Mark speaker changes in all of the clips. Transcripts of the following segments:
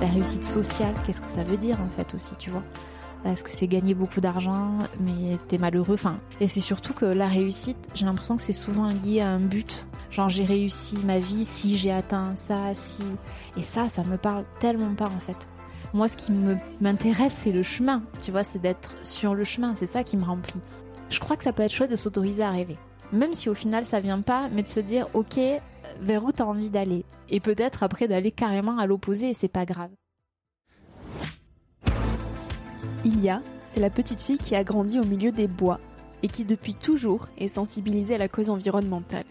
Speaker 1: La réussite sociale, qu'est-ce que ça veut dire en fait aussi, tu vois? Est-ce que c'est gagner beaucoup d'argent, mais t'es malheureux Enfin, et c'est surtout que la réussite, j'ai l'impression que c'est souvent lié à un but. Genre j'ai réussi ma vie si j'ai atteint ça, si. Et ça, ça me parle tellement pas en fait. Moi, ce qui m'intéresse, c'est le chemin. Tu vois, c'est d'être sur le chemin. C'est ça qui me remplit. Je crois que ça peut être chouette de s'autoriser à rêver. Même si au final ça vient pas, mais de se dire, ok, vers où tu as envie d'aller. Et peut-être après d'aller carrément à l'opposé, et c'est pas grave.
Speaker 2: Ilia, c'est la petite fille qui a grandi au milieu des bois et qui depuis toujours est sensibilisée à la cause environnementale.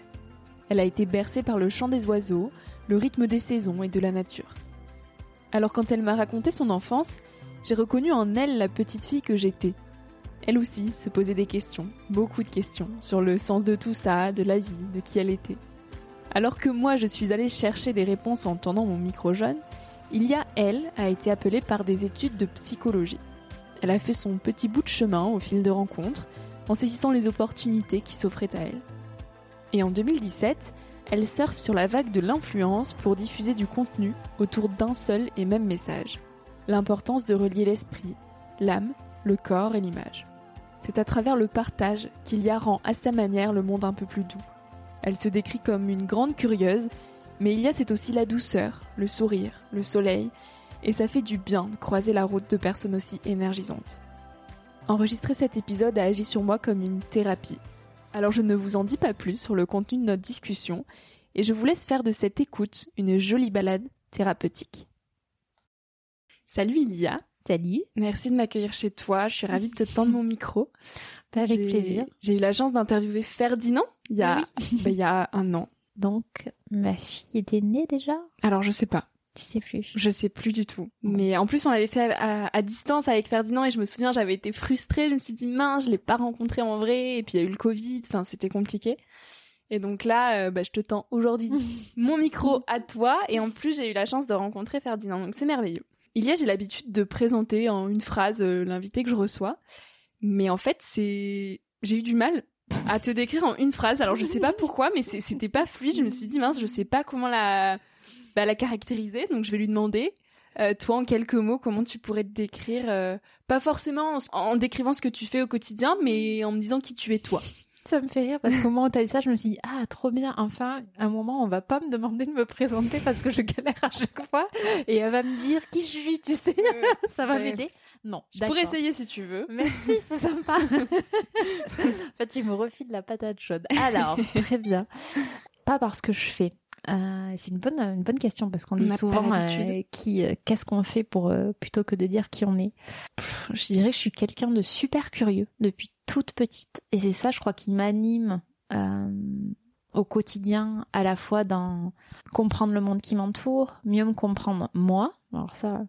Speaker 2: Elle a été bercée par le chant des oiseaux, le rythme des saisons et de la nature. Alors quand elle m'a raconté son enfance, j'ai reconnu en elle la petite fille que j'étais. Elle aussi se posait des questions, beaucoup de questions, sur le sens de tout ça, de la vie, de qui elle était. Alors que moi je suis allée chercher des réponses en tendant mon micro jaune, a elle, a été appelée par des études de psychologie. Elle a fait son petit bout de chemin au fil de rencontres, en saisissant les opportunités qui s'offraient à elle. Et en 2017, elle surfe sur la vague de l'influence pour diffuser du contenu autour d'un seul et même message. L'importance de relier l'esprit, l'âme, le corps et l'image. C'est à travers le partage qu'il a rend à sa manière le monde un peu plus doux. Elle se décrit comme une grande curieuse, mais il y a c'est aussi la douceur, le sourire, le soleil, et ça fait du bien de croiser la route de personnes aussi énergisantes. Enregistrer cet épisode a agi sur moi comme une thérapie. Alors je ne vous en dis pas plus sur le contenu de notre discussion, et je vous laisse faire de cette écoute une jolie balade thérapeutique. Salut Ilia.
Speaker 1: Salut.
Speaker 2: Merci de m'accueillir chez toi. Je suis ravie de te tendre mon micro.
Speaker 1: Avec plaisir.
Speaker 2: J'ai eu la chance d'interviewer Ferdinand il y, a, bah, il y a un an.
Speaker 1: Donc, ma fille était née déjà?
Speaker 2: Alors, je sais pas.
Speaker 1: Tu sais plus.
Speaker 2: Je sais plus du tout. Mais en plus, on l'avait fait à, distance avec Ferdinand et je me souviens, j'avais été frustrée. Je me suis dit, mince, je l'ai pas rencontré en vrai. Et puis, il y a eu le Covid. Enfin, c'était compliqué. Et donc là, euh, bah, je te tends aujourd'hui mon micro à toi. Et en plus, j'ai eu la chance de rencontrer Ferdinand. Donc, c'est merveilleux. Il y a, j'ai l'habitude de présenter en une phrase euh, l'invité que je reçois. Mais en fait, c'est, j'ai eu du mal à te décrire en une phrase. Alors je sais pas pourquoi, mais c'était pas fluide. Je me suis dit mince, je sais pas comment la, bah, la caractériser, donc je vais lui demander. Euh, toi, en quelques mots, comment tu pourrais te décrire euh, Pas forcément en, décrivant ce que tu fais au quotidien, mais en me disant qui tu es toi.
Speaker 1: Ça me fait rire parce qu'au moment où t'as dit ça, je me suis dit ah trop bien. Enfin, un moment, on va pas me demander de me présenter parce que je galère à chaque fois et elle va me dire qui je suis, tu sais. ça va m'aider. Non.
Speaker 2: Je pourrais essayer si tu veux.
Speaker 1: Merci, c'est sympa. en fait, tu me refiles la patate chaude. Alors, très bien. Pas parce que je fais, euh, c'est une bonne une bonne question parce qu'on dit souvent euh, qui euh, qu'est-ce qu'on fait pour plutôt que de dire qui on est. je dirais que je suis quelqu'un de super curieux depuis toute petite et c'est ça je crois qui m'anime au quotidien à la fois dans comprendre le monde qui m'entoure, mieux me comprendre moi. Alors ça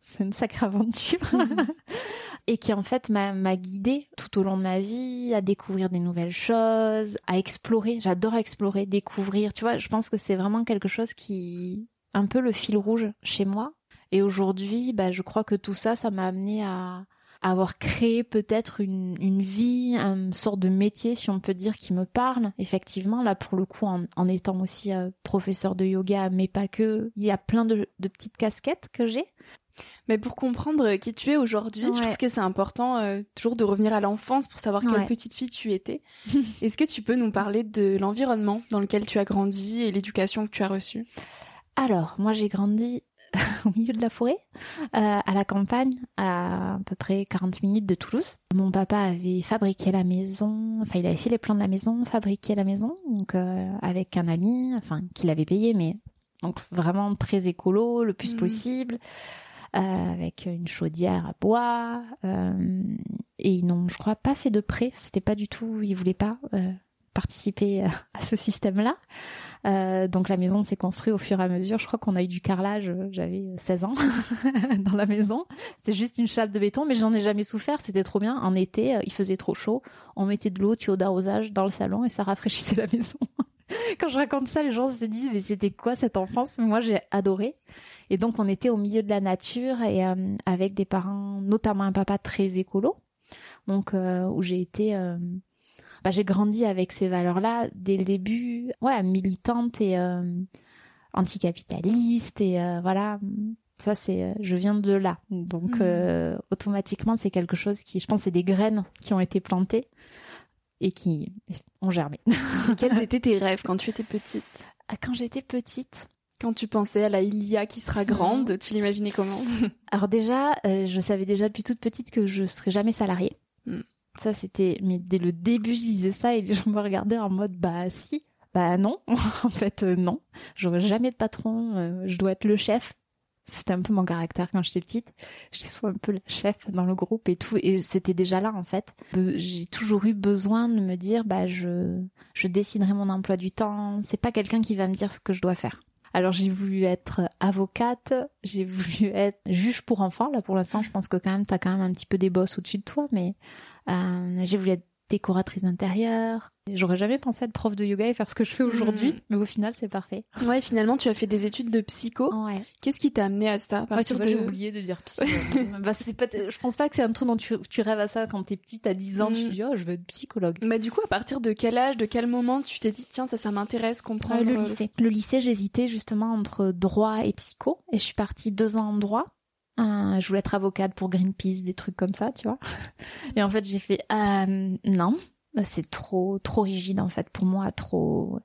Speaker 1: c'est une sacrée aventure. et qui en fait m'a guidée tout au long de ma vie à découvrir des nouvelles choses, à explorer. J'adore explorer, découvrir. Tu vois, je pense que c'est vraiment quelque chose qui un peu le fil rouge chez moi. Et aujourd'hui, bah, je crois que tout ça, ça m'a amené à, avoir créé peut-être une, une vie, une sorte de métier, si on peut dire, qui me parle. Effectivement, là, pour le coup, en, en étant aussi euh, professeur de yoga, mais pas que, il y a plein de, de petites casquettes que j'ai.
Speaker 2: Mais pour comprendre qui tu es aujourd'hui, je trouve que c'est important euh, toujours de revenir à l'enfance pour savoir quelle petite fille tu étais. Est-ce que tu peux nous parler de l'environnement dans lequel tu as grandi et l'éducation que tu as reçue?
Speaker 1: Alors, moi j'ai grandi au milieu de la forêt, euh, à la campagne, à à peu près 40 minutes de Toulouse. Mon papa avait fabriqué la maison, enfin il avait fait les plans de la maison, fabriqué la maison, donc euh, avec un ami, enfin qu'il avait payé, mais donc vraiment très écolo le plus mmh. possible. Euh, avec une chaudière à bois. Euh, et ils n'ont, je crois, pas fait de prêt. C'était pas du tout, ils voulaient pas euh, participer à ce système-là. Euh, donc la maison s'est construite au fur et à mesure. Je crois qu'on a eu du carrelage, j'avais 16 ans dans la maison. C'est juste une chape de béton, mais j'en ai jamais souffert. C'était trop bien. En été, il faisait trop chaud. On mettait de l'eau, tuyau d'arrosage dans le salon et ça rafraîchissait la maison. Quand je raconte ça, les gens se disent mais c'était quoi cette enfance? Moi j'ai adoré. Et donc on était au milieu de la nature et euh, avec des parents, notamment un papa très écolo, donc euh, où j'ai été, euh, bah, j'ai grandi avec ces valeurs-là dès le début, ouais, militante et anticapitaliste et voilà. Ça c'est, je viens de là, donc mmh. automatiquement c'est quelque chose qui, je pense, c'est des graines qui ont été plantées et qui ont germé.
Speaker 2: Quels étaient tes rêves quand tu étais petite?
Speaker 1: Ah, Quand j'étais petite,
Speaker 2: quand tu pensais à la Ilia qui sera grande, mhm. tu l'imaginais comment?
Speaker 1: Alors déjà, euh, je savais déjà depuis toute petite que je serais jamais salariée. Hmm. Ça c'était, mais dès le début je disais ça et les gens me regardaient en mode bah si, bah non, en fait euh, non, j'aurais jamais de patron, euh, je dois être le chef. C'était un peu mon caractère quand j'étais petite. J'étais soit un peu le chef dans le groupe et tout, et c'était déjà là en fait. J'ai toujours eu besoin de me dire bah je je déciderai mon emploi du temps. C'est pas quelqu'un qui va me dire ce que je dois faire. Alors j'ai voulu être avocate, j'ai voulu être juge pour enfants. Là pour l'instant, je pense que quand même t'as quand même un petit peu des bosses au-dessus de toi, mais j'ai voulu être décoratrice d'intérieur. J'aurais jamais pensé être prof de yoga et faire ce que je fais aujourd'hui, mm. mais au final, c'est parfait.
Speaker 2: Ouais, finalement, tu as fait des études de psycho. Ouais. Qu'est-ce qui t'a amené à ça?
Speaker 1: Ouais, vois, j'ai oublié de dire psycho. bah, c'est pas, je pense pas que c'est un truc dont tu, tu rêves à ça quand t'es petite, à 10 ans, tu te mm. dis, oh, je veux être psychologue.
Speaker 2: Bah, du coup, à partir de quel âge, de quel moment tu t'es dit, tiens, ça, ça m'intéresse, comprendre.
Speaker 1: le lycée. Le lycée, j'hésitais justement entre droit et psycho, et je suis partie deux ans en droit. Euh, je voulais être avocate pour Greenpeace, des trucs comme ça, tu vois. Et en fait, j'ai fait euh, non, c'est trop trop rigide en fait pour moi, trop.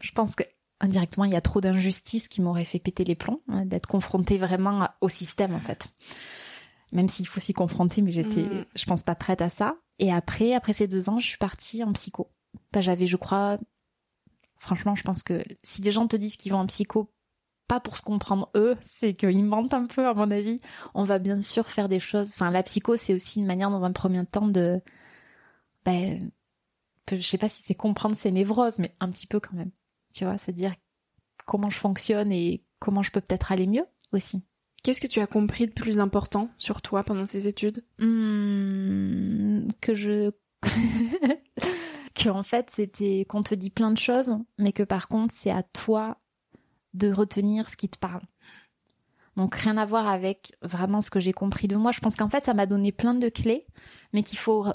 Speaker 1: Je pense que indirectement, il y a trop d'injustices qui m'auraient fait péter les plombs, hein, d'être confrontée vraiment au système en fait. Même s'il faut s'y confronter, mais j'étais, mm. je pense pas prête à ça. Et après, après ces deux ans, je suis partie en psycho. Bah, j'avais, je crois, franchement, je pense que si les gens te disent qu'ils vont en psycho pas pour se comprendre eux, c'est qu'ils mentent un peu à mon avis. On va bien sûr faire des choses. Enfin, la psycho, c'est aussi une manière dans un premier temps de, ben, je sais pas si c'est comprendre ses névroses, mais un petit peu quand même. Tu vois, se dire comment je fonctionne et comment je peux peut-être aller mieux aussi.
Speaker 2: Qu'est-ce que tu as compris de plus important sur toi pendant ces études?
Speaker 1: Hmm, Que je que en fait c'était qu'on te dit plein de choses, mais que par contre c'est à toi de retenir ce qui te parle. Donc rien à voir avec vraiment ce que j'ai compris de moi. Je pense qu'en fait ça m'a donné plein de clés, mais qu'il faut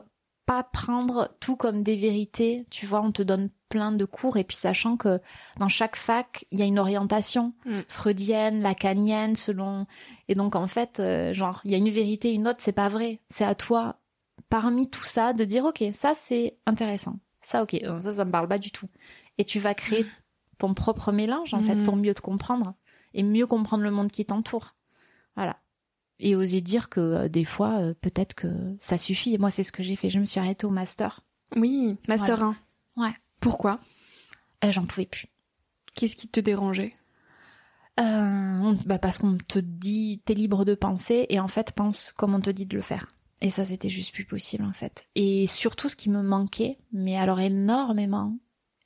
Speaker 1: pas prendre tout comme des vérités. Tu vois, on te donne plein de cours et puis sachant que dans chaque fac il y a une orientation
Speaker 2: Mm.
Speaker 1: freudienne, lacanienne selon et donc en fait euh, genre il y a une vérité une autre c'est pas vrai c'est à toi parmi tout ça de dire ok ça c'est intéressant ça ok ça ça me parle pas du tout et tu vas créer ton propre mélange en fait
Speaker 2: Mhm.
Speaker 1: pour mieux te comprendre et mieux comprendre le monde qui t'entoure voilà et oser dire que euh, des fois euh, peut-être que ça suffit et moi c'est ce que j'ai fait je me suis arrêtée au master
Speaker 2: Oui, Master 1.
Speaker 1: Ouais.
Speaker 2: Pourquoi?
Speaker 1: Euh, j'en pouvais plus
Speaker 2: Qu'est-ce qui te dérangeait?
Speaker 1: On- bah parce qu'on te dit t'es libre de penser et en fait pense comme on te dit de le faire. Et ça c'était juste plus possible en fait. Et surtout ce qui me manquait, mais alors énormément,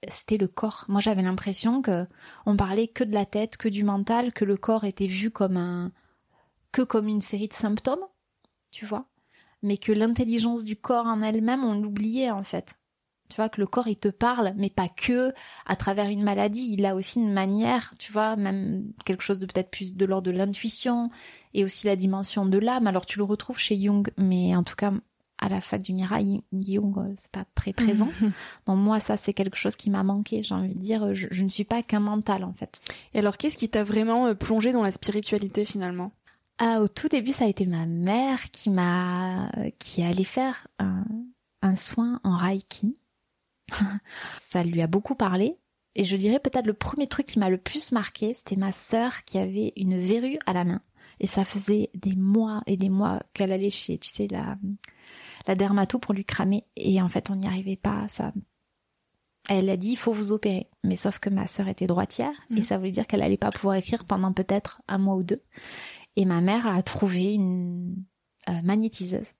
Speaker 1: c'était le corps. Moi j'avais l'impression que on parlait que de la tête, que du mental, que le corps était vu comme un que comme une série de symptômes, tu vois, mais que l'intelligence du corps en elle-même on l'oubliait en fait. Tu vois que le corps il te parle, mais pas que à travers une maladie. Il a aussi une manière, tu vois, même quelque chose de peut-être plus de l'ordre de l'intuition et aussi la dimension de l'âme. Alors tu le retrouves chez Jung, mais en tout cas à la fac du Mirail, Jung euh, c'est pas très présent. Donc moi ça c'est quelque chose qui m'a manqué. J'ai envie de dire, je, je ne suis pas qu'un mental en fait.
Speaker 2: Et alors, qu'est-ce qui t'a vraiment euh, plongé dans la spiritualité finalement?
Speaker 1: Ah, au tout début, ça a été ma mère qui m'a, qui est allée faire un, un soin en Reiki. ça lui a beaucoup parlé. Et je dirais peut-être le premier truc qui m'a le plus marqué, c'était ma sœur qui avait une verrue à la main. Et ça faisait des mois et des mois qu'elle allait chez, tu sais, la, la dermato pour lui cramer. Et en fait, on n'y arrivait pas. Ça, elle a dit, il faut vous opérer. Mais sauf que ma sœur était droitière. Et
Speaker 2: Mhm.
Speaker 1: ça voulait dire qu'elle allait pas pouvoir écrire pendant peut-être un mois ou deux. Et ma mère a trouvé une euh, magnétiseuse.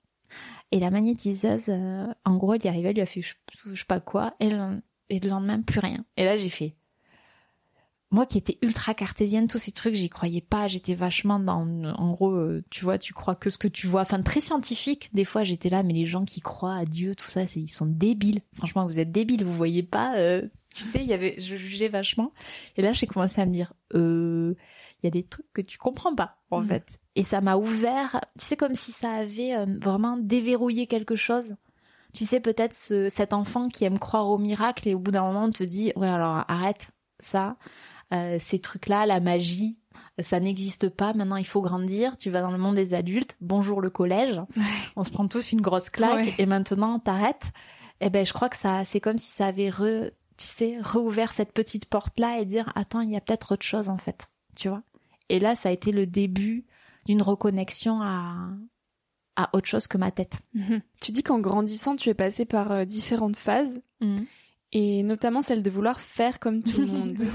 Speaker 1: Et la magnétiseuse, euh, en gros, elle y arrivait, elle lui a fait je, je sais pas quoi, et le, et le lendemain, plus rien. Et là, j'ai fait. Moi qui étais ultra cartésienne, tous ces trucs, j'y croyais pas. J'étais vachement dans, en gros, euh, tu vois, tu crois que ce que tu vois. Enfin, très scientifique. Des fois, j'étais là, mais les gens qui croient à Dieu, tout ça, c'est, ils sont débiles. Franchement, vous êtes débiles. Vous voyez pas. euh, tu sais, il y avait, je jugeais vachement. Et là, j'ai commencé à me dire, euh, il y a des trucs que tu comprends pas, en
Speaker 2: Mhm.
Speaker 1: fait. Et ça m'a ouvert, tu sais, comme si ça avait euh, vraiment déverrouillé quelque chose. Tu sais, peut-être ce, cet enfant qui aime croire au miracle et au bout d'un moment on te dit, ouais, alors arrête ça, Euh, ces trucs-là, la magie, ça n'existe pas. Maintenant, il faut grandir. Tu vas dans le monde des adultes. Bonjour le collège. On se prend tous une grosse claque
Speaker 2: Ouais.
Speaker 1: et maintenant t'arrêtes. Eh ben, je crois que ça, c'est comme si ça avait re, tu sais, rouvert cette petite porte-là et dire, attends, il y a peut-être autre chose en fait. Tu vois? Et là, ça a été le début d'une reconnexion à, à autre chose que ma tête.
Speaker 2: Tu dis qu'en grandissant, tu es passé par euh, différentes phases, et notamment celle de vouloir faire comme tout le monde.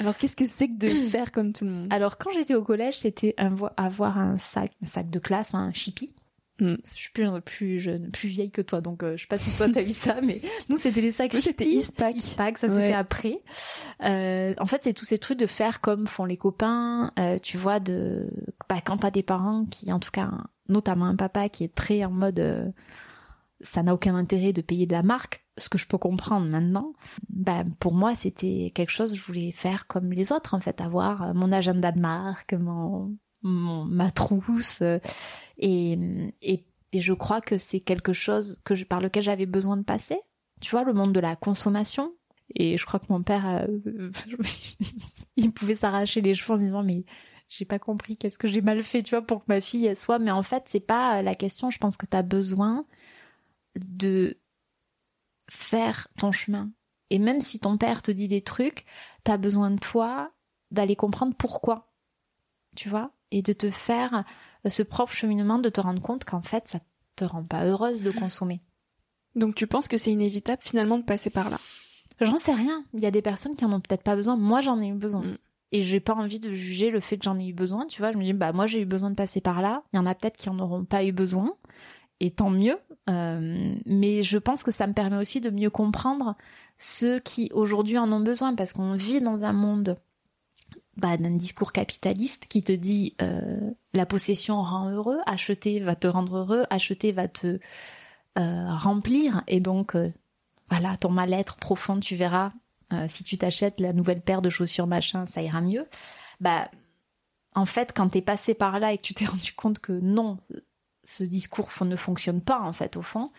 Speaker 2: alors, qu'est-ce que c'est que de faire comme tout le monde?
Speaker 1: Alors, quand j'étais au collège, c'était avoir un sac, un sac de classe, un chippy.
Speaker 2: Mm.
Speaker 1: Je suis plus, plus jeune, plus vieille que toi, donc euh, je sais pas si toi t'as eu ça, mais nous c'était les sacs
Speaker 2: c'était. Eastpak.
Speaker 1: Eastpak, ça
Speaker 2: Ouais.
Speaker 1: c'était après. Euh, en fait, c'est tous ces trucs de faire comme font les copains, euh, tu vois, de bah, quand t'as des parents qui, en tout cas, notamment un papa qui est très en mode, euh, ça n'a aucun intérêt de payer de la marque, ce que je peux comprendre maintenant. Bah, pour moi, c'était quelque chose je voulais faire comme les autres, en fait, avoir euh, mon agenda de marque, mon, mon ma trousse, euh, et, et et je crois que c'est quelque chose que je, par lequel j'avais besoin de passer. Tu vois, le monde de la consommation. Et je crois que mon père, euh, il pouvait s'arracher les cheveux en disant mais j'ai pas compris qu'est-ce que j'ai mal fait, tu vois, pour que ma fille soit. Mais en fait, c'est pas la question. Je pense que tu as besoin de faire ton chemin. Et même si ton père te dit des trucs, tu as besoin de toi d'aller comprendre pourquoi. Tu vois? Et de te faire ce propre cheminement, de te rendre compte qu'en fait, ça te rend pas heureuse de consommer.
Speaker 2: Donc, tu penses que c'est inévitable finalement de passer par là?
Speaker 1: J'en sais rien. Il y a des personnes qui en ont peut-être pas besoin. Moi, j'en ai eu besoin.
Speaker 2: Mm.
Speaker 1: Et j'ai pas envie de juger le fait que j'en ai eu besoin. Tu vois, je me dis, bah, moi, j'ai eu besoin de passer par là. Il y en a peut-être qui en auront pas eu besoin. Et tant mieux. Euh, mais je pense que ça me permet aussi de mieux comprendre ceux qui aujourd'hui en ont besoin parce qu'on vit dans un monde bah, d'un discours capitaliste qui te dit euh, la possession rend heureux, acheter va te rendre heureux, acheter va te euh, remplir et donc euh, voilà ton mal-être profond tu verras si tu t'achètes la nouvelle paire de chaussures machin ça ira mieux. Bah en fait quand t'es passé par là et que tu t'es rendu compte que non ce discours ne fonctionne pas en fait au fond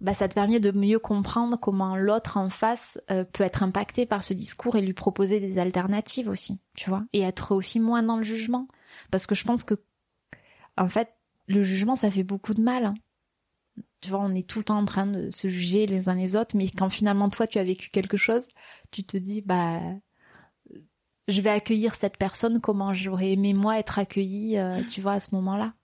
Speaker 1: bah, ça te permet de mieux comprendre comment l'autre en face euh, peut être impacté par ce discours et lui proposer des alternatives aussi, tu vois, et être aussi moins dans le jugement. Parce que je pense que, en fait, le jugement, ça fait beaucoup de mal. Hein. Tu vois, on est tout le temps en train de se juger les uns les autres, mais quand finalement toi tu as vécu quelque chose, tu te dis, bah, je vais accueillir cette personne comment j'aurais aimé moi être accueillie, euh, tu vois, à ce moment-là.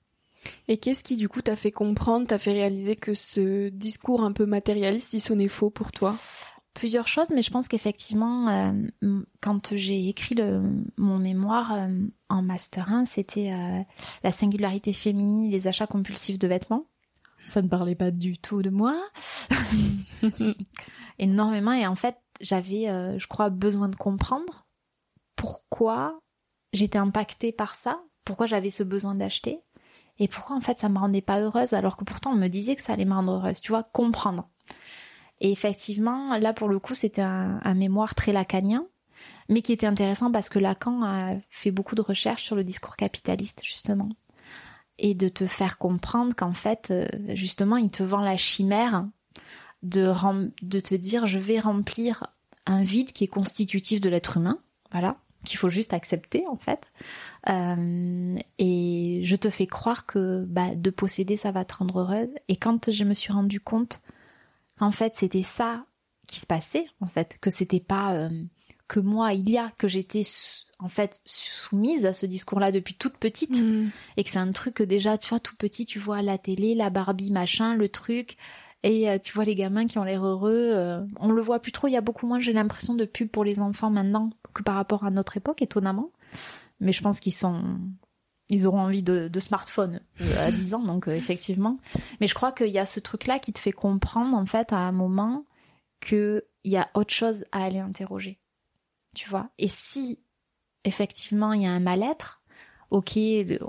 Speaker 2: Et qu'est-ce qui du coup t'a fait comprendre, t'a fait réaliser que ce discours un peu matérialiste, il sonnait faux pour toi?
Speaker 1: Plusieurs choses, mais je pense qu'effectivement, euh, quand j'ai écrit le, mon mémoire euh, en master 1, c'était euh, la singularité féminine, les achats compulsifs de vêtements. Ça ne parlait pas du tout de moi. Énormément. Et en fait, j'avais, je crois, besoin de comprendre pourquoi j'étais impactée par ça, pourquoi j'avais ce besoin d'acheter et pourquoi en fait ça me rendait pas heureuse alors que pourtant on me disait que ça allait me rendre heureuse, tu vois, comprendre. Et effectivement, là pour le coup, c'était un, mémoire très lacanien, mais qui était intéressant parce que Lacan a fait beaucoup de recherches sur le discours capitaliste justement et de te faire comprendre qu'en fait, euh, justement, il te vend la chimère de, de te dire je vais remplir un vide qui est constitutif de l'être humain, voilà, qu'il faut juste accepter en fait. Euh, et je te fais croire que bah, de posséder ça va te rendre heureuse. Et quand je me suis rendu compte qu'en fait c'était ça qui se passait, en fait, que c'était pas euh, que moi il y a que j'étais en fait soumise à ce discours-là depuis toute petite mm. et que c'est un truc que déjà tu vois tout petit tu vois la télé, la Barbie machin, le truc et euh, tu vois les gamins qui ont l'air heureux, euh, on le voit plus trop. Il y a beaucoup moins, j'ai l'impression, de pubs pour les enfants maintenant que par rapport à notre époque, étonnamment. Mais je pense qu'ils sont, ils auront envie de, smartphone euh, à 10 ans, donc effectivement. Mais je crois qu'il y a ce truc-là qui te fait comprendre en fait à un moment que il y a autre chose à aller interroger. Tu vois? Et si effectivement il y a un mal-être, ok,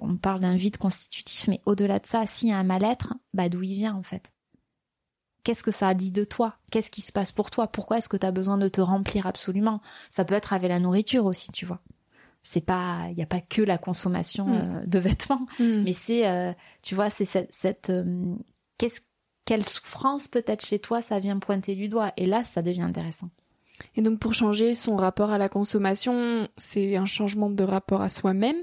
Speaker 1: on parle d'un vide constitutif, mais au-delà de ça, s'il y a un mal-être, bah d'où il vient en fait? Qu'est-ce que ça a dit de toi? Qu'est-ce qui se passe pour toi? Pourquoi est-ce que tu as besoin de te remplir absolument? Ça peut être avec la nourriture aussi, tu vois. C'est pas, il y a pas que la consommation mm. euh, de vêtements, mm. mais c'est, euh, tu vois, c'est cette, cette euh, qu'est-ce, quelle souffrance peut-être chez toi ça vient pointer du doigt. Et là, ça devient intéressant.
Speaker 2: Et donc pour changer son rapport à la consommation, c'est un changement de rapport à soi-même.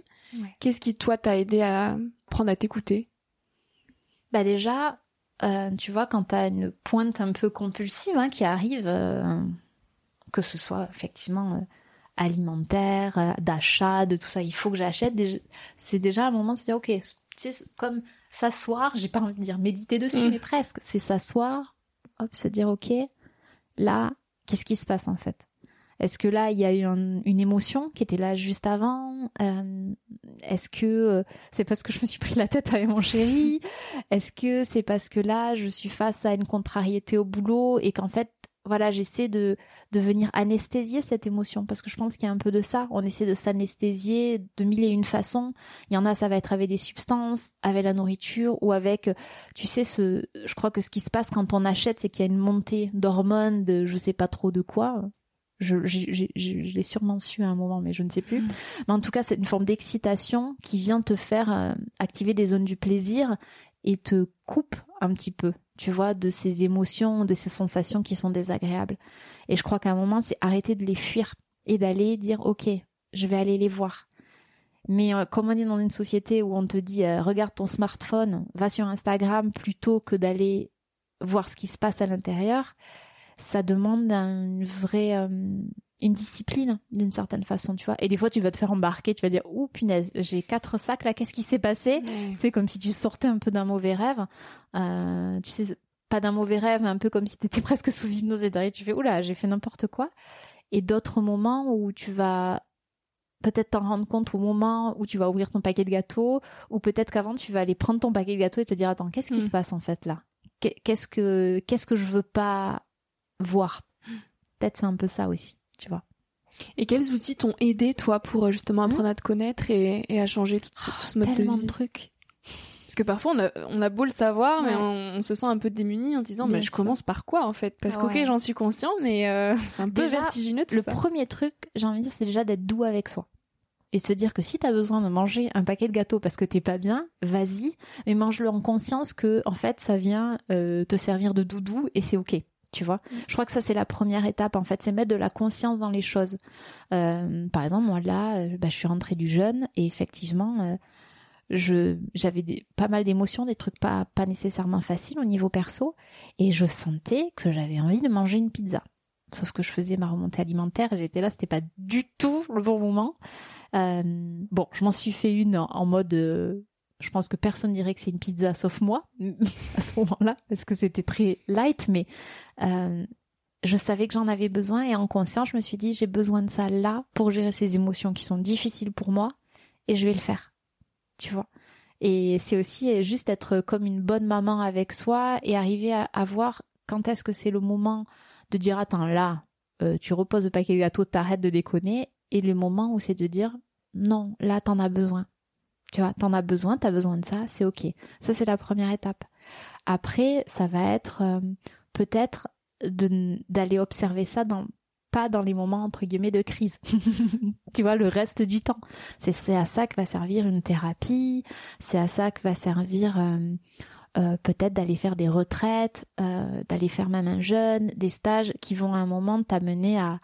Speaker 2: Qu'est-ce qui toi t'a aidé à prendre à t'écouter?
Speaker 1: Bah déjà, tu vois, quand tu as une pointe un peu compulsive hein, qui arrive, que ce soit effectivement alimentaire, d'achat, de tout ça, il faut que j'achète. C'est déjà un moment de se dire, ok, c'est comme s'asseoir, j'ai pas envie de dire méditer dessus, mm. mais presque. C'est s'asseoir, hop, se dire, ok, là, qu'est-ce qui se passe en fait? Est-ce que là, il y a eu une émotion qui était là juste avant? Euh, Est-ce que euh, c'est parce que je me suis pris la tête avec mon chéri? Est-ce que c'est parce que là, je suis face à une contrariété au boulot et qu'en fait, voilà, j'essaie de, de venir anesthésier cette émotion parce que je pense qu'il y a un peu de ça. On essaie de s'anesthésier de mille et une façons. Il y en a, ça va être avec des substances, avec la nourriture ou avec, tu sais, ce, je crois que ce qui se passe quand on achète, c'est qu'il y a une montée d'hormones, de je sais pas trop de quoi. Je, l'ai sûrement su à un moment, mais je ne sais plus. Mais en tout cas, c'est une forme d'excitation qui vient te faire euh, activer des zones du plaisir et te coupe un petit peu, tu vois, de ces émotions, de ces sensations qui sont désagréables. Et je crois qu'à un moment, c'est arrêter de les fuir et d'aller dire, ok, je vais aller les voir. Mais euh, comme on est dans une société où on te dit, euh, regarde ton smartphone, va sur Instagram plutôt que d'aller voir ce qui se passe à l'intérieur, ça demande une vraie euh, une discipline d'une certaine façon, tu vois. Et des fois, tu vas te faire embarquer, tu vas dire, ouh punaise, j'ai quatre sacs là, qu'est-ce qui s'est passé? C'est comme si tu sortais un peu d'un mauvais rêve. Euh, tu sais, pas d'un mauvais rêve, mais un peu comme si tu étais presque sous hypnose et derrière tu fais, oula, j'ai fait n'importe quoi. Et d'autres moments où tu vas peut-être t'en rendre compte au moment où tu vas ouvrir ton paquet de gâteaux, ou peut-être qu'avant tu vas aller prendre ton paquet de gâteaux et te dire, attends, qu'est-ce qui hmm. se passe en fait là? Qu'est-ce que qu'est-ce que je veux pas voir? Peut-être c'est un peu ça aussi, tu vois.
Speaker 2: Et quels outils t'ont aidé, toi, pour euh, justement apprendre à te connaître et, à changer tout ce, tout ce mode
Speaker 1: de
Speaker 2: vie
Speaker 1: de trucs.
Speaker 2: Parce que parfois, on a, on a beau le savoir, mais on, se sent un peu démuni en disant, mais je commence par quoi, en fait? Parce que, ok, j'en suis conscient, mais euh, c'est un peu vertigineux tout
Speaker 1: Le premier truc, j'ai envie de dire, c'est déjà d'être doux avec soi. et se dire que si tu as besoin de manger un paquet de gâteaux parce que t'es pas bien, vas-y, mais mange-le en conscience que en fait ça vient euh, te servir de doudou et c'est ok. Tu vois, mm. je crois que ça c'est la première étape en fait, c'est mettre de la conscience dans les choses. Euh, par exemple, moi là, euh, bah, je suis rentrée du jeûne et effectivement, je j'avais pas mal d'émotions, des trucs pas pas nécessairement faciles au niveau perso, et je sentais que j'avais envie de manger une pizza. Sauf que je faisais ma remontée alimentaire et j'étais là, c'était pas du tout le bon moment. Euh, bon, je m'en suis fait une en, mode, euh, je pense que personne dirait que c'est une pizza sauf moi à ce moment-là parce que c'était très light, mais euh, je savais que j'en avais besoin et en conscience, je me suis dit j'ai besoin de ça là pour gérer ces émotions qui sont difficiles pour moi et je vais le faire. Tu vois? Et c'est aussi juste être comme une bonne maman avec soi et arriver à, voir quand est-ce que c'est le moment de dire attends là, euh, tu reposes le paquet de gâteaux, t'arrêtes de déconner, et le moment où c'est de dire non, là t'en as besoin. Tu vois, t'en as besoin, t'as besoin de ça, c'est ok. Ça c'est la première étape. Après, ça va être euh, peut-être d'aller observer ça dans pas dans les moments entre guillemets de crise. tu vois, le reste du temps. C'est à ça que va servir une thérapie, c'est à ça que va servir euh, euh, peut-être d'aller faire des retraites, d'aller faire même un jeûne, des stages qui vont à un moment t'amener à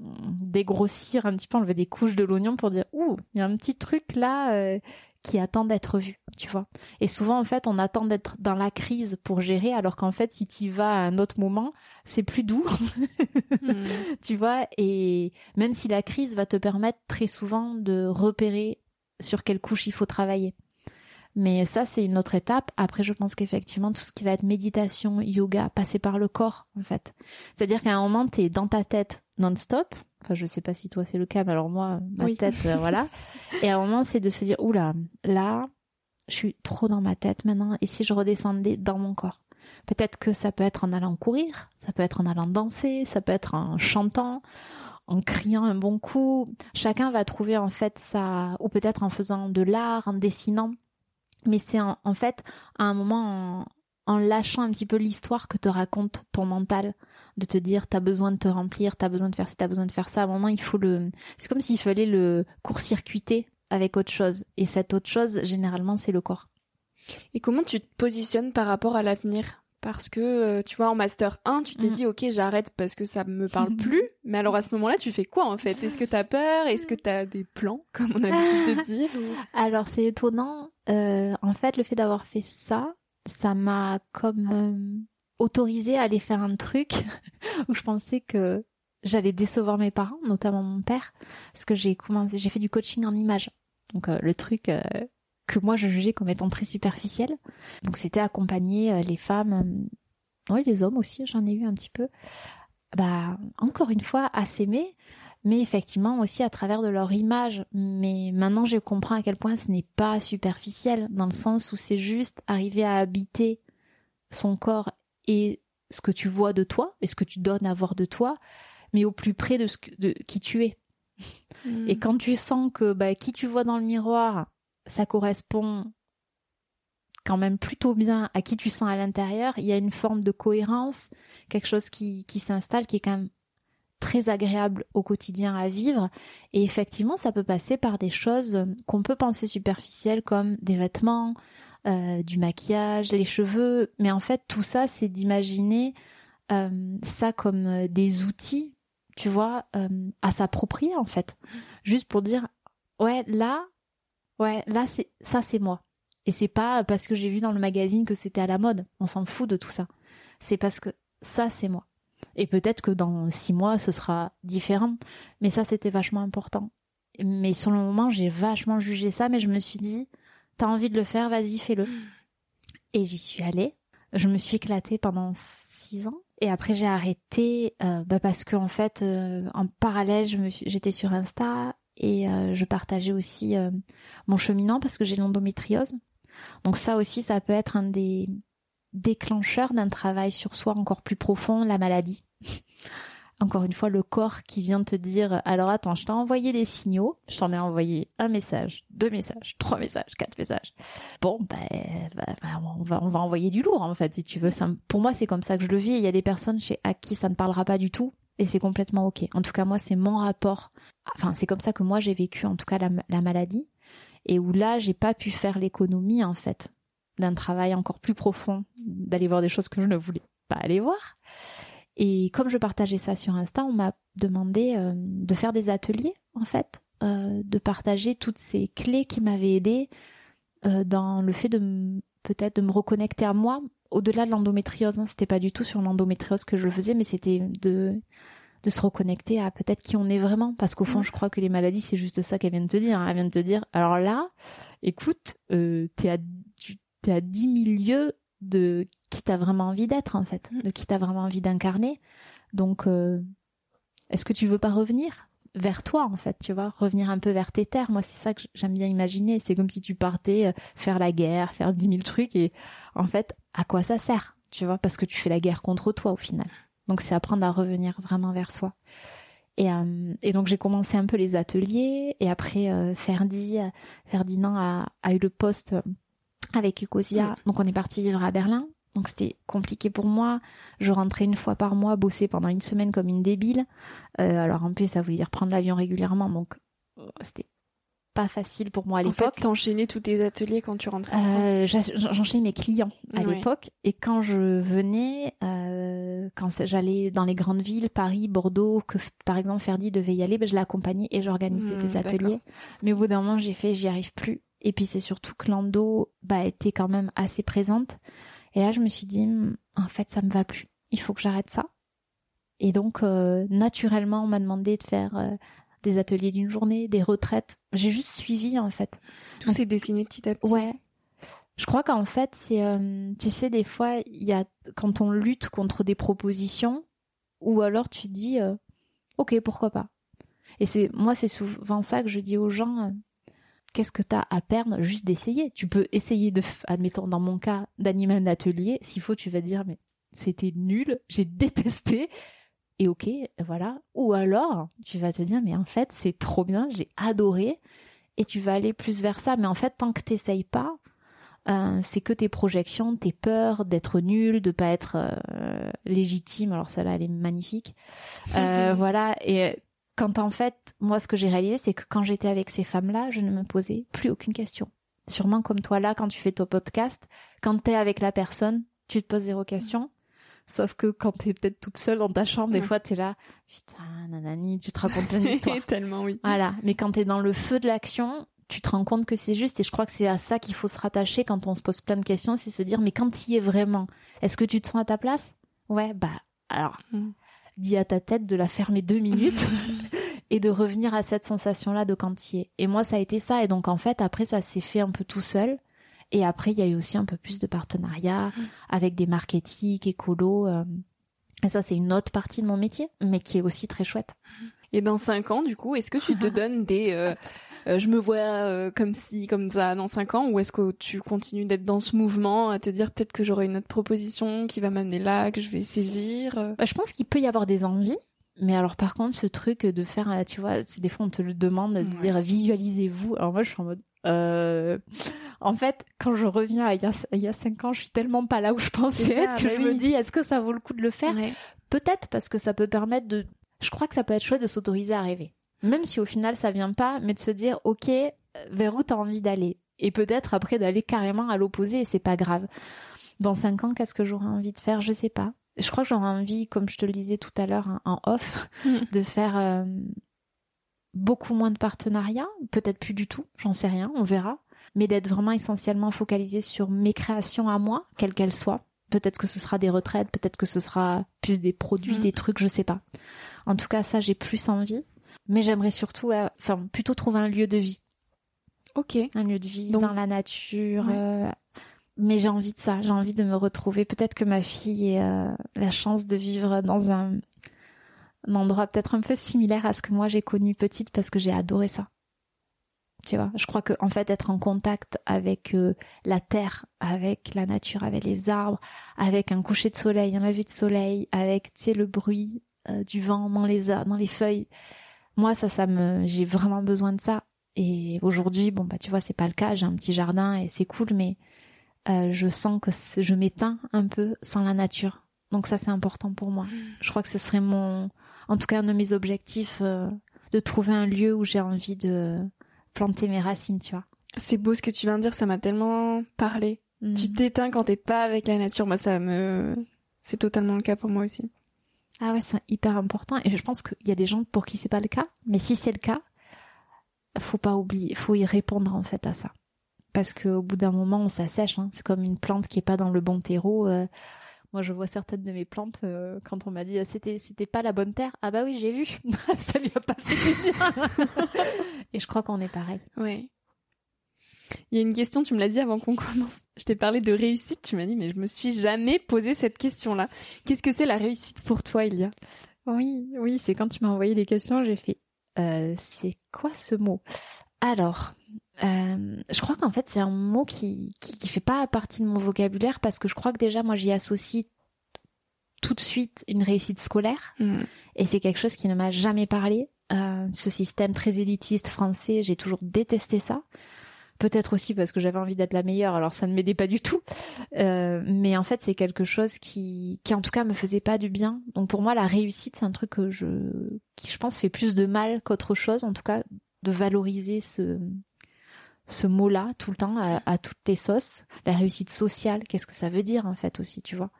Speaker 1: dégrossir un petit peu, enlever des couches de l'oignon pour dire ouh, il y a un petit truc là qui attend d'être vu, tu vois. Et souvent en fait, on attend d'être dans la crise pour gérer alors qu'en fait si tu vas à un autre moment, c'est plus doux. Hmm. Tu vois et même si la crise va te permettre très souvent de repérer sur quelle couche il faut travailler. Mais ça, c'est une autre étape. Après, je pense qu'effectivement, tout ce qui va être méditation, yoga, passer par le corps, en fait. C'est-à-dire qu'à un moment, t'es dans ta tête non-stop. Enfin, je sais pas si toi c'est le cas, mais alors moi, ma tête, euh, voilà. Et à un moment, c'est de se dire, oula, là, je suis trop dans ma tête maintenant. Et si je redescendais dans mon corps? Peut-être que ça peut être en allant courir, ça peut être en allant danser, ça peut être en chantant, en criant un bon coup. Chacun va trouver en fait ça, ou peut-être en faisant de l'art, en dessinant mais c'est en, fait à un moment en, lâchant un petit peu l'histoire que te raconte ton mental, de te dire t'as besoin de te remplir, t'as besoin de faire ci, t'as besoin de faire ça. À un moment, il faut le, c'est comme s'il fallait le court-circuiter avec autre chose. Et cette autre chose, généralement, c'est le corps.
Speaker 2: Et comment tu te positionnes par rapport à l'avenir? Parce que euh, tu vois en master 1 tu t'es mm. dit ok j'arrête parce que ça me parle plus mais alors à ce moment-là tu fais quoi en fait? Est-ce que t'as peur? Est-ce que t'as des plans comme on a l'habitude de dire
Speaker 1: alors c'est étonnant euh, en fait le fait d'avoir fait ça ça m'a comme euh, autorisé à aller faire un truc où je pensais que j'allais décevoir mes parents notamment mon père parce que j'ai commencé j'ai fait du coaching en images donc le truc que moi je jugeais comme étant très superficielle. Donc c'était accompagner euh, les femmes, euh, oui les hommes aussi, j'en ai eu un petit peu, bah encore une fois à s'aimer, mais effectivement aussi à travers de leur image. Mais maintenant je comprends à quel point ce n'est pas superficiel, dans le sens où c'est juste arriver à habiter son corps et ce que tu vois de toi et ce que tu donnes à voir de toi, mais au plus près de, ce que, de qui tu es. Hmm. Et quand tu sens que bah, qui tu vois dans le miroir, ça correspond quand même plutôt bien à qui tu sens à l'intérieur. Il y a une forme de cohérence, quelque chose qui, qui s'installe, qui est quand même très agréable au quotidien à vivre. Et effectivement, ça peut passer par des choses qu'on peut penser superficielles comme des vêtements, euh, du maquillage, les cheveux. Mais en fait, tout ça, c'est d'imaginer euh, ça comme euh, des outils, tu vois, à s'approprier en fait. Juste pour dire, ouais, là, Ouais, là c'est ça c'est moi. Et c'est pas parce que j'ai vu dans le magazine que c'était à la mode. On s'en fout de tout ça. C'est parce que ça c'est moi. Et peut-être que dans six mois ce sera différent. Mais ça c'était vachement important. Mais sur le moment j'ai vachement jugé ça, mais je me suis dit t'as envie de le faire, vas-y fais-le. Et j'y suis allée. Je me suis éclatée pendant six ans. Et après j'ai arrêté euh, bah parce que en fait euh, en parallèle j'étais sur Insta et euh, je partageais aussi mon cheminant parce que j'ai l'endométriose. Donc ça aussi, ça peut être un des déclencheurs d'un travail sur soi encore plus profond, la maladie. encore une fois, le corps qui vient te dire, alors attends, je t'ai envoyé des signaux, je t'en ai envoyé un message, deux messages, trois messages, quatre messages. Bon, ben, on, va, on va envoyer du lourd, en fait, si tu veux. Ça, pour moi, c'est comme ça que je le vis. Il y a des personnes chez à qui ça ne parlera pas du tout et c'est complètement ok. En tout cas, moi, c'est mon rapport. Enfin, c'est comme ça que moi j'ai vécu, en tout cas, la, la maladie, et où là, j'ai pas pu faire l'économie en fait d'un travail encore plus profond, d'aller voir des choses que je ne voulais pas aller voir. Et comme je partageais ça sur Insta, on m'a demandé euh, de faire des ateliers, en fait, euh, de partager toutes ces clés qui m'avaient aidé euh, dans le fait de peut-être de me reconnecter à moi, au-delà de l'endométriose. Hein, c'était pas du tout sur l'endométriose que je le faisais, mais c'était de de se reconnecter à peut-être qui on est vraiment. Parce qu'au fond, je crois que les maladies, c'est juste ça qu'elle vient de te dire. Hein. Elle vient de te dire, alors là, écoute, euh, t'es à, t'es à 10 000 lieues de qui t'as vraiment envie d'être, en fait. De qui t'as vraiment envie d'incarner. Donc, euh, est-ce que tu veux pas revenir vers toi en fait, tu vois, revenir un peu vers tes terres? Moi, c'est ça que j'aime bien imaginer. C'est comme si tu partais euh, faire la guerre, faire dix mille trucs et en fait, à quoi ça sert, tu vois, parce que tu fais la guerre contre toi au final. Donc c'est apprendre à revenir vraiment vers soi. Et, euh, donc j'ai commencé un peu les ateliers et après Ferdi, Ferdinand a eu le poste avec Ecosia. Donc on est parti vivre à Berlin. Donc c'était compliqué pour moi. Je rentrais une fois par mois, bosser pendant une semaine comme une débile. Euh, alors en plus ça voulait dire prendre l'avion régulièrement, donc c'était pas facile pour moi à l'époque. En fait,
Speaker 2: t'enchaînais tous tes ateliers quand tu rentrais
Speaker 1: euh, J'enchaînais mes clients à l'époque et quand je venais, euh, quand j'allais dans les grandes villes, Paris, Bordeaux, que par exemple Ferdi devait y aller, ben, je l'accompagnais et j'organisais des hmm, ateliers. Mais au bout d'un moment, j'ai fait, j'y arrive plus. Et puis c'est surtout que l'endo bah, était quand même assez présente. Et là, je me suis dit, hmm, en fait, ça me va plus. Il faut que j'arrête ça. Et donc, euh, naturellement, on m'a demandé de faire euh, des ateliers d'une journée, des retraites. J'ai juste suivi, en fait.
Speaker 2: Tout s'est dessiné petit à petit.
Speaker 1: Ouais. Je crois qu'en fait, c'est, euh, tu sais, des fois, il y a quand on lutte contre des propositions, ou alors tu dis, ok, pourquoi pas? Et c'est moi, c'est souvent ça que je dis aux gens qu'est-ce que tu as à perdre juste d'essayer Tu peux essayer de, admettons dans mon cas, d'animer un atelier. S'il faut, tu vas dire, mais c'était nul, j'ai détesté. Et ok, voilà. Ou alors, tu vas te dire, mais en fait, c'est trop bien, j'ai adoré. Et tu vas aller plus vers ça. Mais en fait, tant que t'essayes pas, euh, c'est que tes projections, tes peurs d'être nul, de pas être euh, légitime. Alors celle-là, elle est magnifique. Euh, voilà. Et quand en fait, moi, ce que j'ai réalisé, c'est que quand j'étais avec ces femmes-là, je ne me posais plus aucune question. Sûrement comme toi là, quand tu fais ton podcast, quand t'es avec la personne, tu te poses zéro question. Sauf que quand t'es peut-être toute seule dans ta chambre, des fois t'es là, putain, nanani, tu te racontes plein d'histoires.
Speaker 2: Tellement oui.
Speaker 1: Voilà. Mais quand t'es dans le feu de l'action, tu te rends compte que c'est juste. Et je crois que c'est à ça qu'il faut se rattacher quand on se pose plein de questions, c'est se dire, mais quand tu y es vraiment, est-ce que tu te sens à ta place? Ouais, bah alors. Mm dis à ta tête de la fermer deux minutes et de revenir à cette sensation-là de quantier. Et moi, ça a été ça. Et donc, en fait, après, ça s'est fait un peu tout seul. Et après, il y a eu aussi un peu plus de partenariats mm. avec des marketing, écolo. Euh. et ça, c'est une autre partie de mon métier, mais qui est aussi très chouette.
Speaker 2: Et dans cinq ans, du coup, est-ce que tu te donnes des euh, euh, je me vois euh, comme si comme ça dans cinq ans ou est-ce que tu continues d'être dans ce mouvement à te dire peut-être que j'aurai une autre proposition qui va m'amener là que je vais saisir
Speaker 1: bah, je pense qu'il peut y avoir des envies mais alors par contre ce truc de faire tu vois des fois on te le demande de dire visualisez-vous. Alors moi je suis en mode euh... En fait, quand je reviens à il y, a, il y a cinq ans, je suis tellement pas là où je pensais être que bah je me dis, est-ce que ça vaut le coup de le faire? Peut-être parce que ça peut permettre de je crois que ça peut être chouette de s'autoriser à rêver. Même si au final ça vient pas, mais de se dire, ok, vers où t'as envie d'aller. Et peut-être après d'aller carrément à l'opposé et c'est pas grave. Dans cinq ans, qu'est-ce que j'aurais envie de faire? Je sais pas. Je crois que j'aurais envie, comme je te le disais tout à l'heure hein, en off, mm. de faire euh, beaucoup moins de partenariats, peut-être plus du tout, j'en sais rien, on verra, mais d'être vraiment essentiellement focalisé sur mes créations à moi, quelles qu'elles soient. Peut-être que ce sera des retraites, peut-être que ce sera plus des produits, mm. des trucs, je sais pas. En tout cas, ça, j'ai plus envie. Mais j'aimerais surtout, euh, enfin, plutôt trouver un lieu de vie.
Speaker 2: Ok.
Speaker 1: Un lieu de vie dans la nature. Euh, mais j'ai envie de ça. J'ai envie de me retrouver. Peut-être que ma fille ait euh, la chance de vivre dans un, un endroit peut-être un peu similaire à ce que moi j'ai connu petite parce que j'ai adoré ça. Tu vois, je crois que en fait être en contact avec la terre, avec la nature, avec les arbres, avec un coucher de soleil, un lever de soleil, avec tu sais le bruit du vent dans les dans les feuilles. Moi, ça, ça me, j'ai vraiment besoin de ça. Et aujourd'hui, bon bah tu vois, c'est pas le cas. J'ai un petit jardin et c'est cool, mais euh, je sens que je m'éteins un peu sans la nature, Donc ça, c'est important pour moi. Je crois que ce serait mon, en tout cas, un de mes objectifs, euh, de trouver un lieu où j'ai envie de planter mes racines, tu vois.
Speaker 2: C'est beau ce que tu viens de dire, ça m'a tellement parlé. Tu t'éteins quand t'es pas avec la nature. Moi, ça me, c'est totalement le cas pour moi aussi.
Speaker 1: Ah ouais, c'est hyper important. Et je pense qu'il y a des gens pour qui c'est pas le cas. Mais si c'est le cas, faut pas oublier, faut y répondre en fait à ça. Parce qu'au bout d'un moment, on s'assèche. Hein. C'est comme une plante qui est pas dans le bon terreau. euh. moi, je vois certaines de mes plantes euh, quand on m'a dit ah, c'était c'était pas la bonne terre. Ah bah oui, j'ai vu. ça lui a pas fait du bien. Et je crois qu'on est pareil.
Speaker 2: Ouais. Il y a une question, tu me l'as dit avant qu'on commence. Je t'ai parlé de réussite, tu m'as dit, mais je me suis jamais posé cette question-là. Qu'est-ce que c'est la réussite pour toi, Ilia?
Speaker 1: Oui, oui, c'est quand tu m'as envoyé les questions, j'ai fait euh, c'est quoi ce mot? Alors, euh, je crois qu'en fait c'est un mot qui, qui qui fait pas partie de mon vocabulaire parce que je crois que déjà moi j'y associe tout de suite une réussite scolaire et c'est quelque chose qui ne m'a jamais parlé. Euh, ce système très élitiste français, j'ai toujours détesté ça. Peut-être aussi parce que j'avais envie d'être la meilleure, alors ça ne m'aidait pas du tout. Euh, mais en fait, c'est quelque chose qui, qui en tout cas me faisait pas du bien. Donc pour moi, la réussite, c'est un truc que je, qui je pense fait plus de mal qu'autre chose. En tout cas, de valoriser ce, ce mot-là tout le temps à, toutes tes sauces. La réussite sociale, qu'est-ce que ça veut dire en fait aussi, tu vois?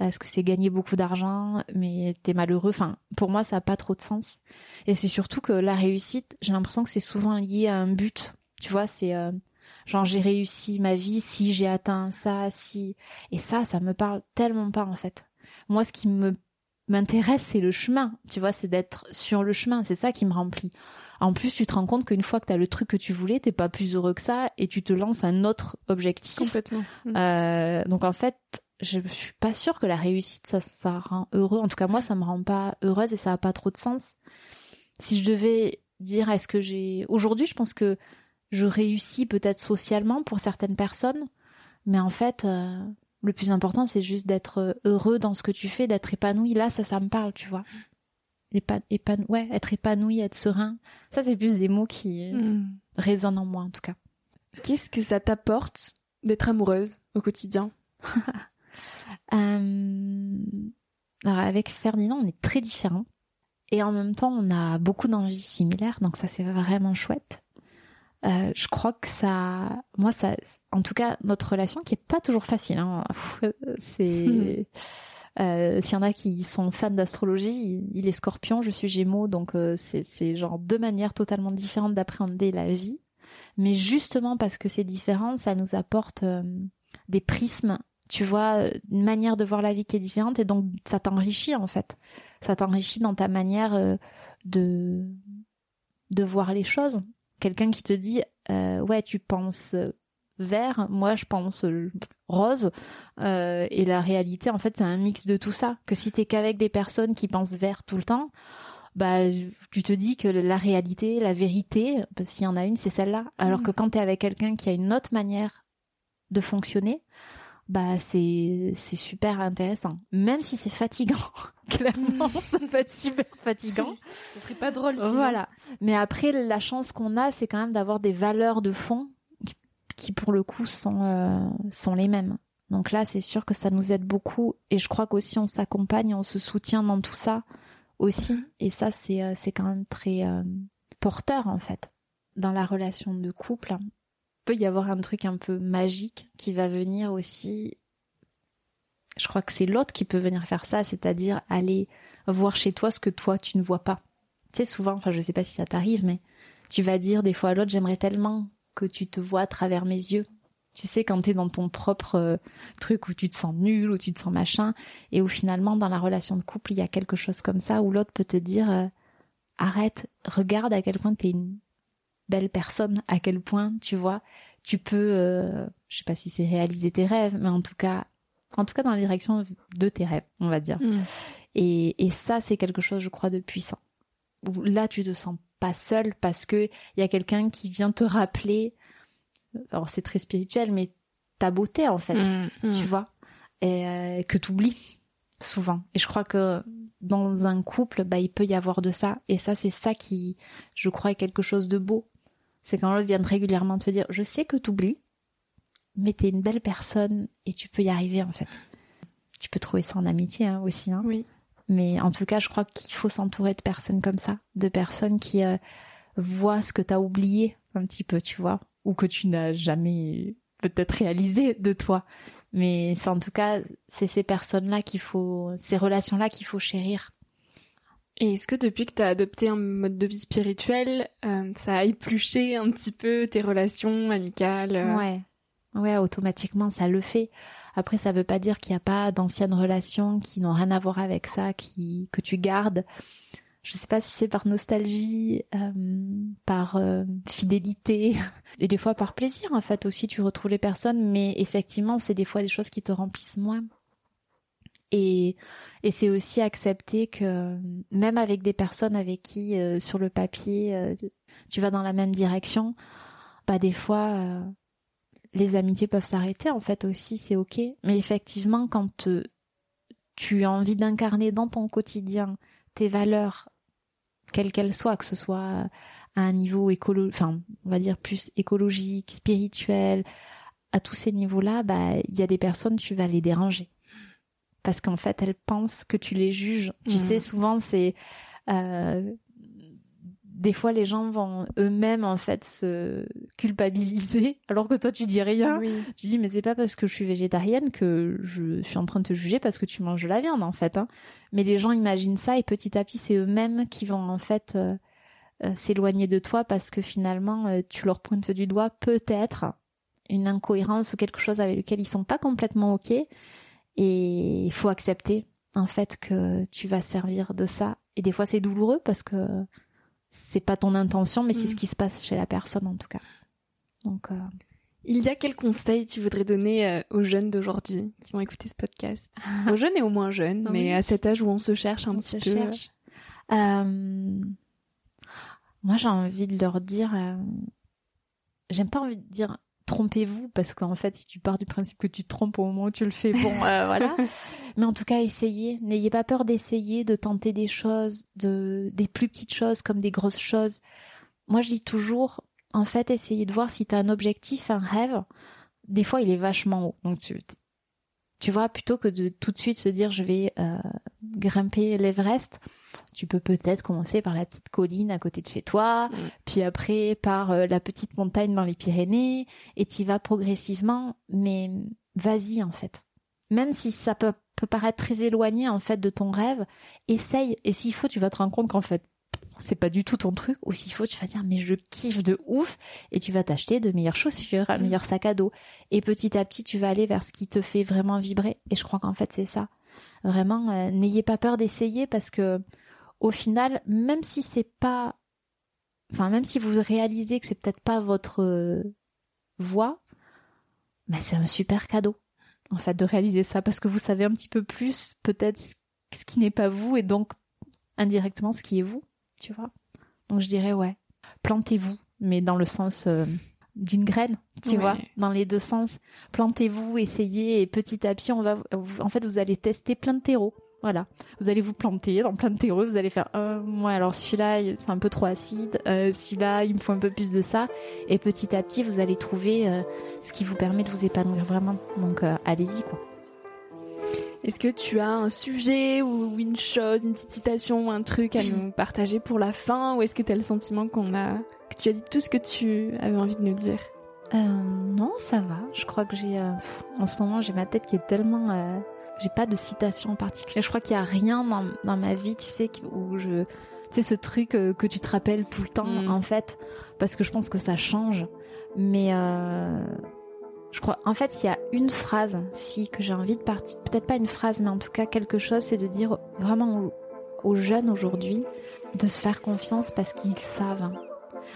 Speaker 1: Est-ce que c'est gagner beaucoup d'argent, mais t'es malheureux? Enfin, pour moi, ça a pas trop de sens. Et c'est surtout que la réussite, j'ai l'impression que c'est souvent lié à un but. Tu vois, c'est euh, genre j'ai réussi ma vie si j'ai atteint ça, si et ça, ça me parle tellement pas en fait. Moi, ce qui me m'intéresse, c'est le chemin. Tu vois, c'est d'être sur le chemin. C'est ça qui me remplit. En plus, tu te rends compte qu'une fois que tu as le truc que tu voulais, t'es pas plus heureux que ça et tu te lances un autre objectif.
Speaker 2: Complètement.
Speaker 1: Euh, donc en fait, je suis pas sûre que la réussite ça, ça rend heureux. En tout cas, moi, ça me rend pas heureuse et ça a pas trop de sens. Si je devais dire, est-ce que j'ai aujourd'hui, je pense que je réussis peut-être socialement pour certaines personnes, mais en fait, euh, le plus important, c'est juste d'être heureux dans ce que tu fais, d'être épanoui. Là, ça, ça me parle, tu vois. Épa épan ouais, être épanoui, être serein. Ça, c'est plus des mots qui
Speaker 2: Mm.
Speaker 1: résonnent en moi, en tout cas.
Speaker 2: Qu'est-ce que ça t'apporte d'être amoureuse au quotidien?
Speaker 1: Euh, Alors avec Ferdinand, on est très différents. Et en même temps, on a beaucoup d'envies similaires, donc ça c'est vraiment chouette. Euh, je crois que ça, moi ça, en tout cas notre relation qui est pas toujours facile. Hein. C'est, euh, s'il y en a qui sont fans d'astrologie, il est Scorpion, je suis Gémeaux, donc euh, c'est c'est genre deux manières totalement différentes d'appréhender la vie. Mais justement parce que c'est différent, ça nous apporte euh, des prismes tu vois, une manière de voir la vie qui est différente et donc ça t'enrichit en fait. Ça t'enrichit dans ta manière euh, de de voir les choses. Quelqu'un qui te dit euh, ouais tu penses vert, moi je pense rose euh, et la réalité en fait c'est un mix de tout ça. Que si t'es qu'avec des personnes qui pensent vert tout le temps, bah tu te dis que la réalité, la vérité, qu'il y en a une, c'est celle-là. Alors que quand t'es avec quelqu'un qui a une autre manière de fonctionner, bah c'est c'est super intéressant. Même si c'est fatigant clairement ça peut être super fatigant.
Speaker 2: Ce serait pas drôle sinon.
Speaker 1: voilà. Mais après la chance qu'on a c'est quand même d'avoir des valeurs de fond qui, qui, pour le coup sont euh, sont les mêmes. Donc là c'est sûr que ça nous aide beaucoup et je crois qu'aussi on s'accompagne on se soutient dans tout ça aussi. Et ça c'est euh, c'est quand même très euh, porteur en fait dans la relation de couple peut y avoir un truc un peu magique qui va venir aussi. Je crois que c'est l'autre qui peut venir faire ça, c'est-à-dire aller voir chez toi ce que toi tu ne vois pas. Tu sais, souvent, enfin, je sais pas si ça t'arrive, mais tu vas dire des fois à l'autre, j'aimerais tellement que tu te vois à travers mes yeux. Tu sais, quand t'es dans ton propre euh, truc où tu te sens nul, où tu te sens machin, et où finalement, dans la relation de couple, il y a quelque chose comme ça, où l'autre peut te dire, euh, arrête, regarde à quel point t'es une belle personne, à quel point, tu vois, tu peux, euh, je sais pas si c'est réaliser tes rêves, mais en tout cas, en tout cas dans la direction de tes rêves, on va dire.
Speaker 2: Mm.
Speaker 1: Et, et ça, c'est quelque chose, je crois, de puissant. Où là, tu te sens pas seul parce que il y a quelqu'un qui vient te rappeler. Alors c'est très spirituel, mais ta beauté en fait,
Speaker 2: Mm, mm.
Speaker 1: tu vois, et euh, que t'oublies souvent. Et je crois que dans un couple, bah il peut y avoir de ça. Et ça, c'est ça qui, je crois, est quelque chose de beau. C'est quand l'autre vient régulièrement te dire, je sais que t'oublies, mais t'es une belle personne et tu peux y arriver en fait. Tu peux trouver ça en amitié hein, aussi. Hein.
Speaker 2: Oui.
Speaker 1: Mais en tout cas, je crois qu'il faut s'entourer de personnes comme ça, de personnes qui euh, voient ce que tu as oublié un petit peu, tu vois, ou que tu n'as jamais peut-être réalisé de toi. Mais c'est en tout cas, c'est ces personnes-là qu'il faut, ces relations-là qu'il faut chérir.
Speaker 2: Et est-ce que depuis que tu as adopté un mode de vie spirituel, euh, ça a épluché un petit peu tes relations amicales euh
Speaker 1: Ouais. Ouais, automatiquement, ça le fait. Après, ça veut pas dire qu'il n'y a pas d'anciennes relations qui n'ont rien à voir avec ça, qui que tu gardes. Je sais pas si c'est par nostalgie, euh, par euh, fidélité, et des fois par plaisir en fait aussi. Tu retrouves les personnes, mais effectivement, c'est des fois des choses qui te remplissent moins. Et, et c'est aussi accepter que même avec des personnes avec qui euh, sur le papier tu vas dans la même direction, bah des fois les amitiés peuvent s'arrêter en fait aussi, c'est ok. Mais effectivement, quand tu as envie d'incarner dans ton quotidien tes valeurs, quelles qu'elles soient, que ce soit à un niveau écolo, enfin, on va dire plus écologique, spirituel, à tous ces niveaux-là, bah, il y a des personnes, tu vas les déranger. Parce qu'en fait, elles pensent que tu les juges. Tu mmh. sais, souvent, c'est, euh, des fois les gens vont eux-mêmes en fait se culpabiliser alors que toi tu dis rien. Tu dis mais c'est pas parce que je suis végétarienne que je suis en train de te juger parce que tu manges de la viande en fait. Hein. Mais les gens imaginent ça et petit à petit c'est eux-mêmes qui vont en fait euh, euh, s'éloigner de toi parce que finalement euh, tu leur pointes du doigt peut-être une incohérence ou quelque chose avec lequel ils sont pas complètement ok et il faut accepter en fait que tu vas servir de ça et des fois c'est douloureux parce que c'est pas ton intention, mais c'est ce mm. qui se passe chez la personne en tout cas. Donc, euh...
Speaker 2: il y a quel conseil tu voudrais donner euh, aux jeunes d'aujourd'hui qui vont écouter ce podcast? Aux jeunes et aux moins jeunes, mais à cet âge où on se cherche un petit peu. Cherche.
Speaker 1: Euh... Moi, j'ai envie de leur dire. Euh, j'aime pas envie de dire trompez-vous parce qu'en fait si tu pars du principe que tu te trompes au moment où tu le fais bon euh, voilà. Mais en tout cas essayez. N'ayez pas peur d'essayer de tenter des choses de des plus petites choses comme des grosses choses. Moi je dis toujours en fait essayez de voir si tu as un objectif un rêve. Des fois il est vachement haut. Donc tu tu vois, plutôt que de tout de suite se dire je vais euh, grimper l'Everest, tu peux peut-être commencer par la petite colline à côté de chez toi, mm. puis après par euh, la petite montagne dans les Pyrénées, et tu vas progressivement, mais vas-y en fait. Même si ça peut, peut paraître très éloigné en fait de ton rêve, essaye, et s'il faut, tu vas te rendre compte qu'en fait, c'est pas du tout ton truc, ou s'il faut, tu vas dire mais je kiffe de ouf, et tu vas t'acheter de meilleures chaussures, un mm. meilleur sac à dos, et petit à petit tu vas aller vers ce qui te fait vraiment vibrer. Et je crois qu'en fait c'est ça. Vraiment, euh, n'ayez pas peur d'essayer parce que au final, même si c'est pas, enfin même si vous réalisez que c'est peut-être pas votre euh, voie, bah c'est un super cadeau en fait de réaliser ça parce que vous savez un petit peu plus peut-être ce qui n'est pas vous et donc indirectement ce qui est vous tu vois. Donc je dirais ouais, plantez-vous, mais dans le sens euh, d'une graine, tu vois, dans les deux sens. Plantez-vous, essayez, et petit à petit, on va, en fait, vous allez tester plein de terreaux. Voilà, vous allez vous planter dans plein de terreaux, vous allez faire, euh, moi alors celui-là c'est un peu trop acide, euh, celui-là il me faut un peu plus de ça, et petit à petit vous allez trouver euh, ce qui vous permet de vous épanouir vraiment. Donc allez-y quoi.
Speaker 2: Est-ce que tu as un sujet ou une chose, une petite citation ou un truc à nous partager pour la fin? Ou est-ce que tu as le sentiment qu'on a que tu as dit tout ce que tu avais envie de nous dire?
Speaker 1: Euh, Non, ça va. Je crois que j'ai euh, en ce moment j'ai ma tête qui est tellement euh, j'ai pas de citation en particulier. Je crois qu'il y a rien dans, dans, ma vie, tu sais, où je tu sais ce truc euh, que tu te rappelles tout le temps mm. en fait parce que je pense que ça change. Mais euh, je crois, en fait, s'il y a une phrase, si, que j'ai envie de partir, peut-être pas une phrase, mais en tout cas quelque chose, c'est de dire vraiment aux, jeunes aujourd'hui de se faire confiance parce qu'ils savent.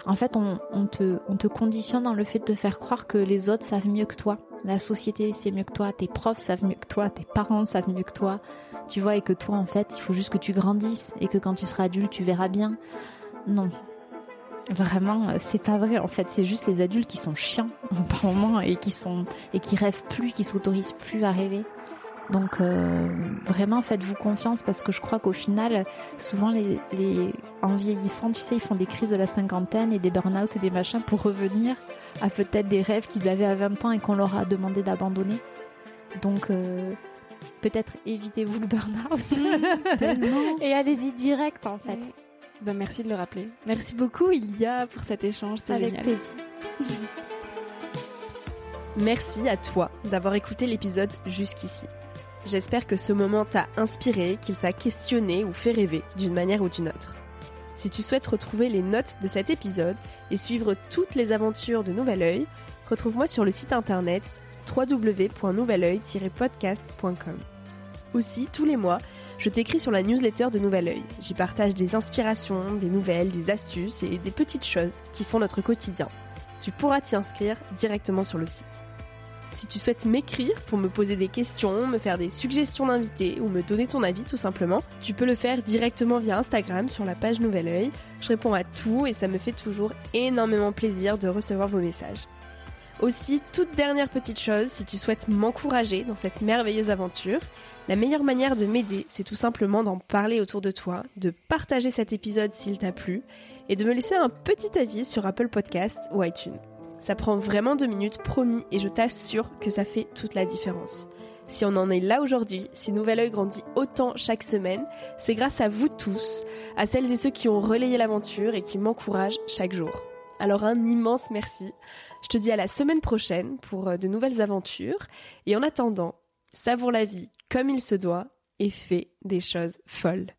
Speaker 1: En fait, on, te conditionne dans le fait de te faire croire que les autres savent mieux que toi. La société sait mieux que toi, tes profs savent mieux que toi, tes parents savent mieux que toi. Tu vois, et que toi, en fait, il faut juste que tu grandisses et que quand tu seras adulte, tu verras bien. Non, Vraiment, euh, c'est pas vrai. En fait, c'est juste les adultes qui sont chiants par moment et qui sont et qui rêvent plus, qui s'autorisent plus à rêver. Donc euh, vraiment faites-vous confiance parce que je crois qu'au final, souvent les, les en vieillissant, tu sais, ils font des crises de la cinquantaine et des burn-out et des machins pour revenir à peut-être des rêves qu'ils avaient à 20 ans et qu'on leur a demandé d'abandonner. Donc euh, peut-être évitez-vous le burn-out. Et allez-y direct en fait.
Speaker 2: Ben, merci de le rappeler. Merci beaucoup Ilia pour cet échange.
Speaker 1: Avec plaisir.
Speaker 3: merci à toi d'avoir écouté l'épisode jusqu'ici. J'espère que ce moment t'a inspiré, qu'il t'a questionné ou fait rêver d'une manière ou d'une autre. Si tu souhaites retrouver les notes de cet épisode et suivre toutes les aventures de Nouvel Oeil, retrouve-moi sur le site internet www.nouveloeil-podcast.com. Aussi, tous les mois, je t'écris sur la newsletter de Nouvel Oeil. J'y partage des inspirations, des nouvelles, des astuces et des petites choses qui font notre quotidien. Tu pourras t'y inscrire directement sur le site. Si tu souhaites m'écrire pour me poser des questions, me faire des suggestions d'invités ou me donner ton avis tout simplement, tu peux le faire directement via Instagram sur la page Nouvel Oeil. Je réponds à tout et ça me fait toujours énormément plaisir de recevoir vos messages. Aussi, toute dernière petite chose, si tu souhaites m'encourager dans cette merveilleuse aventure, la meilleure manière de m'aider, c'est tout simplement d'en parler autour de toi, de partager cet épisode s'il t'a plu, et de me laisser un petit avis sur Apple Podcasts ou iTunes. Ça prend vraiment deux minutes, promis, et je t'assure que ça fait toute la différence. Si on en est là aujourd'hui, si Nouvel Oeil grandit autant chaque semaine, c'est grâce à vous tous, à celles et ceux qui ont relayé l'aventure et qui m'encouragent chaque jour. Alors un immense merci. Je te dis à la semaine prochaine pour euh, de nouvelles aventures. Et en attendant, savoure la vie comme il se doit et fais des choses folles.